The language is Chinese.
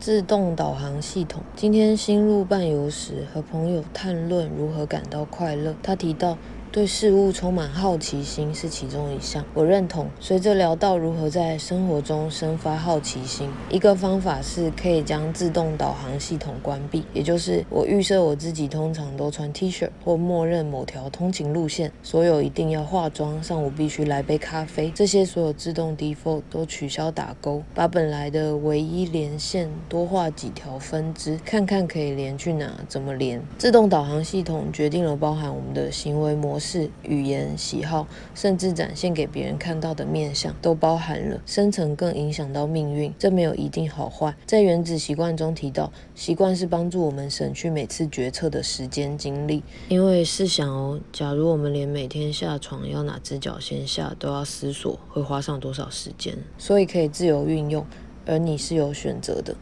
自动导航系统。今天新入伴游时，和朋友谈论如何感到快乐。他提到。对事物充满好奇心是其中一项，我认同。随着聊到如何在生活中生发好奇心，一个方法是可以将自动导航系统关闭，也就是我预设我自己通常都穿 T 恤，或默认某条通勤路线，所有一定要化妆，上午必须来杯咖啡，这些所有自动 default 都取消打勾，把本来的唯一连线多画几条分支，看看可以连去哪，怎么连。自动导航系统决定了包含我们的行为模。是语言喜好，甚至展现给别人看到的面相，都包含了深层，更影响到命运。这没有一定好坏。在原子习惯中提到，习惯是帮助我们省去每次决策的时间精力。因为试想哦，假如我们连每天下床要哪只脚先下都要思索，会花上多少时间？所以可以自由运用，而你是有选择的。